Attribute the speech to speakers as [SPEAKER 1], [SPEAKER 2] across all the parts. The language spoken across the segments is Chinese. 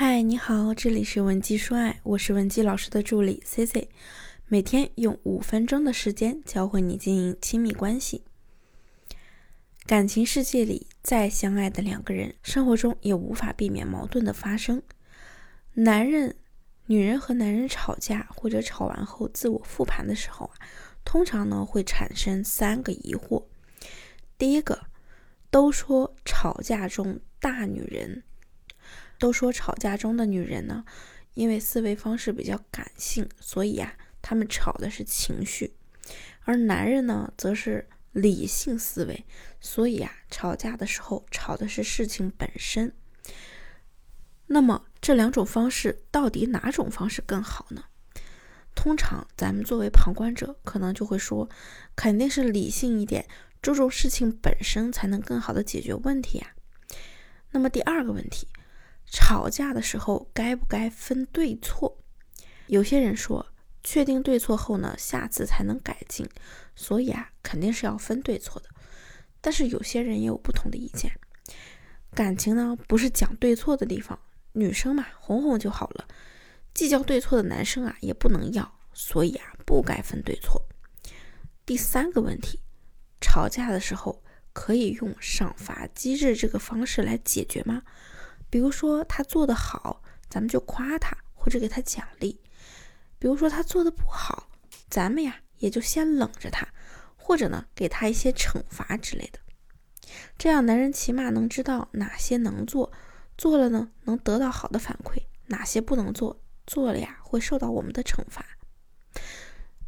[SPEAKER 1] 嗨，你好，这里是文姬说爱，我是文姬老师的助理 C C，每天用五分钟的时间教会你经营亲密关系。感情世界里，再相爱的两个人，生活中也无法避免矛盾的发生。男人、女人和男人吵架或者吵完后自我复盘的时候啊，通常呢会产生三个疑惑。第一个，都说吵架中大女人。都说吵架中的女人呢，因为思维方式比较感性，所以啊，他们吵的是情绪；而男人呢，则是理性思维，所以啊，吵架的时候吵的是事情本身。那么这两种方式到底哪种方式更好呢？通常咱们作为旁观者，可能就会说，肯定是理性一点，注重事情本身，才能更好的解决问题啊。那么第二个问题。吵架的时候该不该分对错？有些人说，确定对错后呢，下次才能改进，所以啊，肯定是要分对错的。但是有些人也有不同的意见，感情呢不是讲对错的地方，女生嘛哄哄就好了，计较对错的男生啊也不能要，所以啊不该分对错。第三个问题，吵架的时候可以用赏罚机制这个方式来解决吗？比如说他做的好，咱们就夸他或者给他奖励；比如说他做的不好，咱们呀也就先冷着他，或者呢给他一些惩罚之类的。这样男人起码能知道哪些能做，做了呢能得到好的反馈；哪些不能做，做了呀会受到我们的惩罚。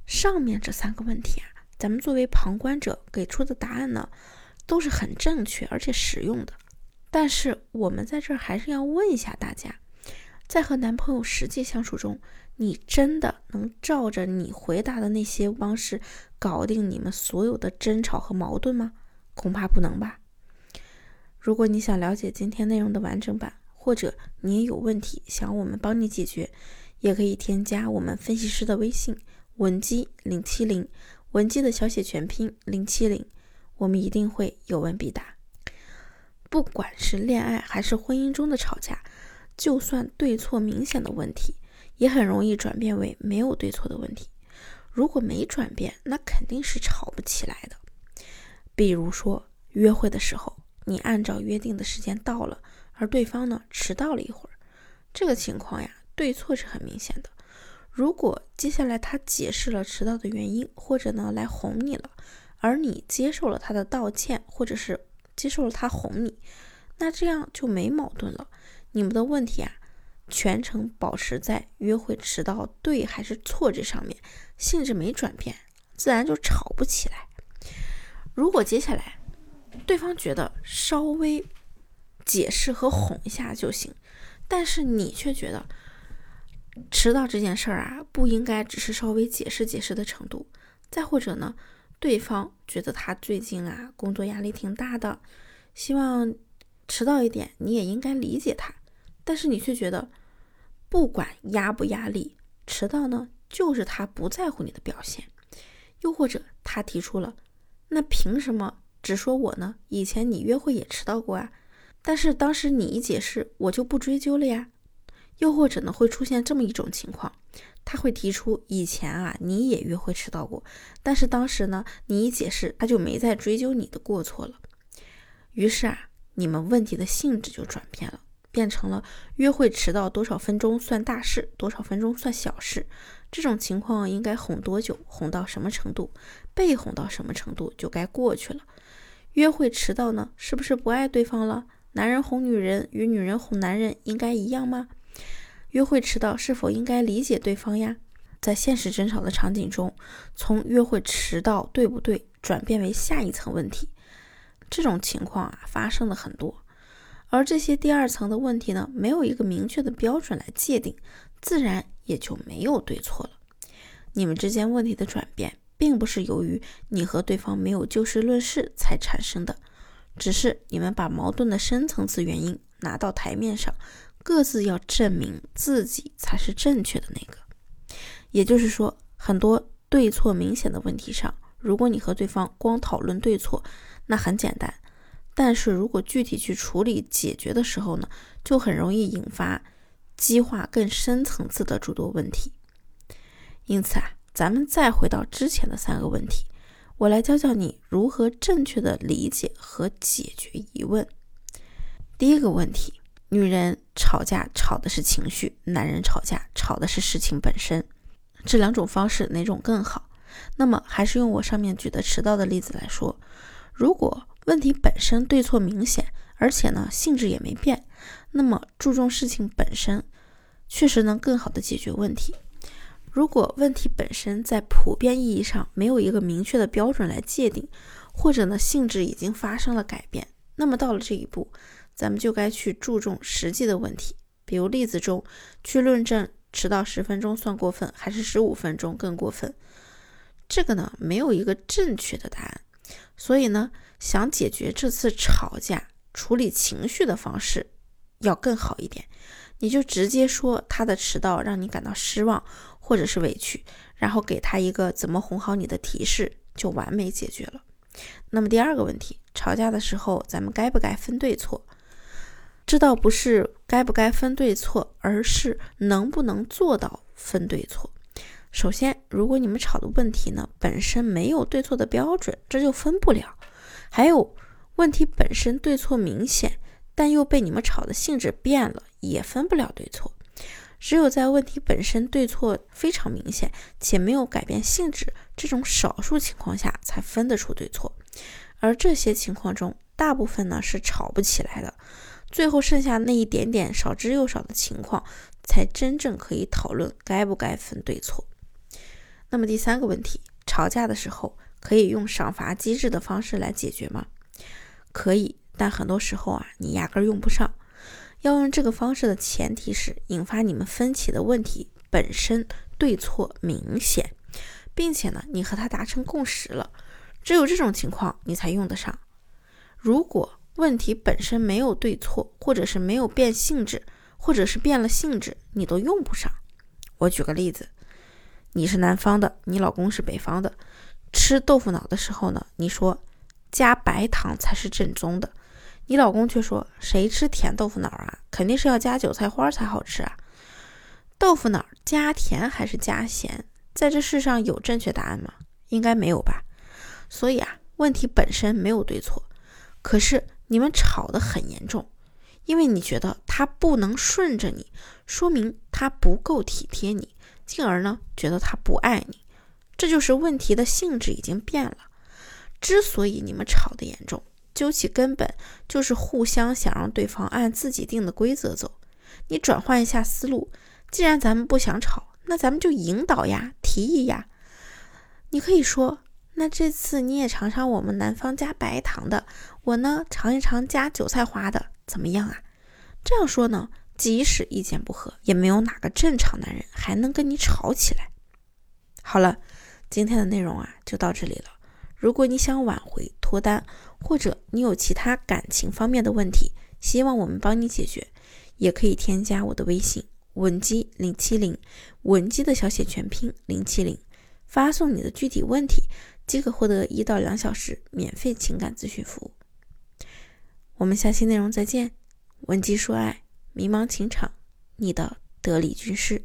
[SPEAKER 1] 上面这三个问题啊，咱们作为旁观者给出的答案呢，都是很正确而且实用的。但是我们在这儿还是要问一下大家，在和男朋友实际相处中，你真的能照着你回答的那些方式搞定你们所有的争吵和矛盾吗？恐怕不能吧。如果你想了解今天内容的完整版，或者你也有问题想我们帮你解决，也可以添加我们分析师的微信文姬零七零，文姬的小写全拼零七零，我们一定会有问必答。不管是恋爱还是婚姻中的吵架，就算对错明显的问题，也很容易转变为没有对错的问题。如果没转变，那肯定是吵不起来的。比如说约会的时候，你按照约定的时间到了，而对方呢迟到了一会儿，这个情况呀，对错是很明显的。如果接下来他解释了迟到的原因，或者呢来哄你了，而你接受了他的道歉，或者是。接受了他哄你，那这样就没矛盾了。你们的问题啊，全程保持在约会迟到对还是错这上面，性质没转变，自然就吵不起来。如果接下来对方觉得稍微解释和哄一下就行，但是你却觉得迟到这件事儿啊，不应该只是稍微解释解释的程度。再或者呢？对方觉得他最近啊工作压力挺大的，希望迟到一点你也应该理解他，但是你却觉得不管压不压力，迟到呢就是他不在乎你的表现。又或者他提出了，那凭什么只说我呢？以前你约会也迟到过啊，但是当时你一解释，我就不追究了呀。又或者呢会出现这么一种情况。他会提出以前啊，你也约会迟到过，但是当时呢，你一解释，他就没再追究你的过错了。于是啊，你们问题的性质就转变了，变成了约会迟到多少分钟算大事，多少分钟算小事。这种情况应该哄多久，哄到什么程度，被哄到什么程度就该过去了。约会迟到呢，是不是不爱对方了？男人哄女人与女人哄男人应该一样吗？约会迟到是否应该理解对方呀？在现实争吵的场景中，从约会迟到对不对转变为下一层问题，这种情况啊发生了很多。而这些第二层的问题呢，没有一个明确的标准来界定，自然也就没有对错了。你们之间问题的转变，并不是由于你和对方没有就事论事才产生的，只是你们把矛盾的深层次原因拿到台面上。各自要证明自己才是正确的那个，也就是说，很多对错明显的问题上，如果你和对方光讨论对错，那很简单；但是如果具体去处理解决的时候呢，就很容易引发激化更深层次的诸多问题。因此啊，咱们再回到之前的三个问题，我来教教你如何正确的理解和解决疑问。第一个问题，女人吵架吵的是情绪，男人吵架吵的是事情本身，这两种方式哪种更好？那么还是用我上面举的迟到的例子来说，如果问题本身对错明显，而且呢性质也没变，那么注重事情本身，确实能更好的解决问题。如果问题本身在普遍意义上没有一个明确的标准来界定，或者呢性质已经发生了改变，那么到了这一步，咱们就该去注重实际的问题。比如例子中去论证迟到十分钟算过分还是十五分钟更过分，这个呢没有一个正确的答案。所以呢，想解决这次吵架处理情绪的方式要更好一点，你就直接说他的迟到让你感到失望。或者是委屈，然后给他一个怎么哄好你的提示，就完美解决了。那么第二个问题，吵架的时候咱们该不该分对错？这倒不是该不该分对错，而是能不能做到分对错。首先，如果你们吵的问题呢本身没有对错的标准，这就分不了。还有问题本身对错明显，但又被你们吵的性质变了，也分不了对错。只有在问题本身对错非常明显且没有改变性质这种少数情况下才分得出对错，而这些情况中大部分呢是吵不起来的，最后剩下那一点点少之又少的情况才真正可以讨论该不该分对错。那么第三个问题，吵架的时候可以用赏罚机制的方式来解决吗？可以，但很多时候啊你压根用不上。要用这个方式的前提是，引发你们分歧的问题本身对错明显，并且呢，你和他达成共识了，只有这种情况你才用得上。如果问题本身没有对错，或者是没有变性质，或者是变了性质，你都用不上。我举个例子，你是南方的，你老公是北方的，吃豆腐脑的时候呢，你说加白糖才是正宗的。你老公却说：“谁吃甜豆腐脑啊？肯定是要加韭菜花才好吃啊！豆腐脑加甜还是加咸，在这世上有正确答案吗？应该没有吧。所以啊，问题本身没有对错，可是你们吵得很严重，因为你觉得他不能顺着你，说明他不够体贴你，进而呢觉得他不爱你，这就是问题的性质已经变了。之所以你们吵得严重。”究其根本，就是互相想让对方按自己定的规则走。你转换一下思路，既然咱们不想吵，那咱们就引导呀，提议呀。你可以说，那这次你也尝尝我们南方加白糖的，我呢尝一尝加韭菜花的，怎么样啊？这样说呢，即使意见不合，也没有哪个正常男人还能跟你吵起来。好了，今天的内容啊，就到这里了。如果你想挽回脱单，或者你有其他感情方面的问题，希望我们帮你解决，也可以添加我的微信文姬零七零，文姬的小写全拼零七零，发送你的具体问题，即可获得一到两小时免费情感咨询服务。我们下期内容再见，文姬说爱，迷茫情场，你的得力军师。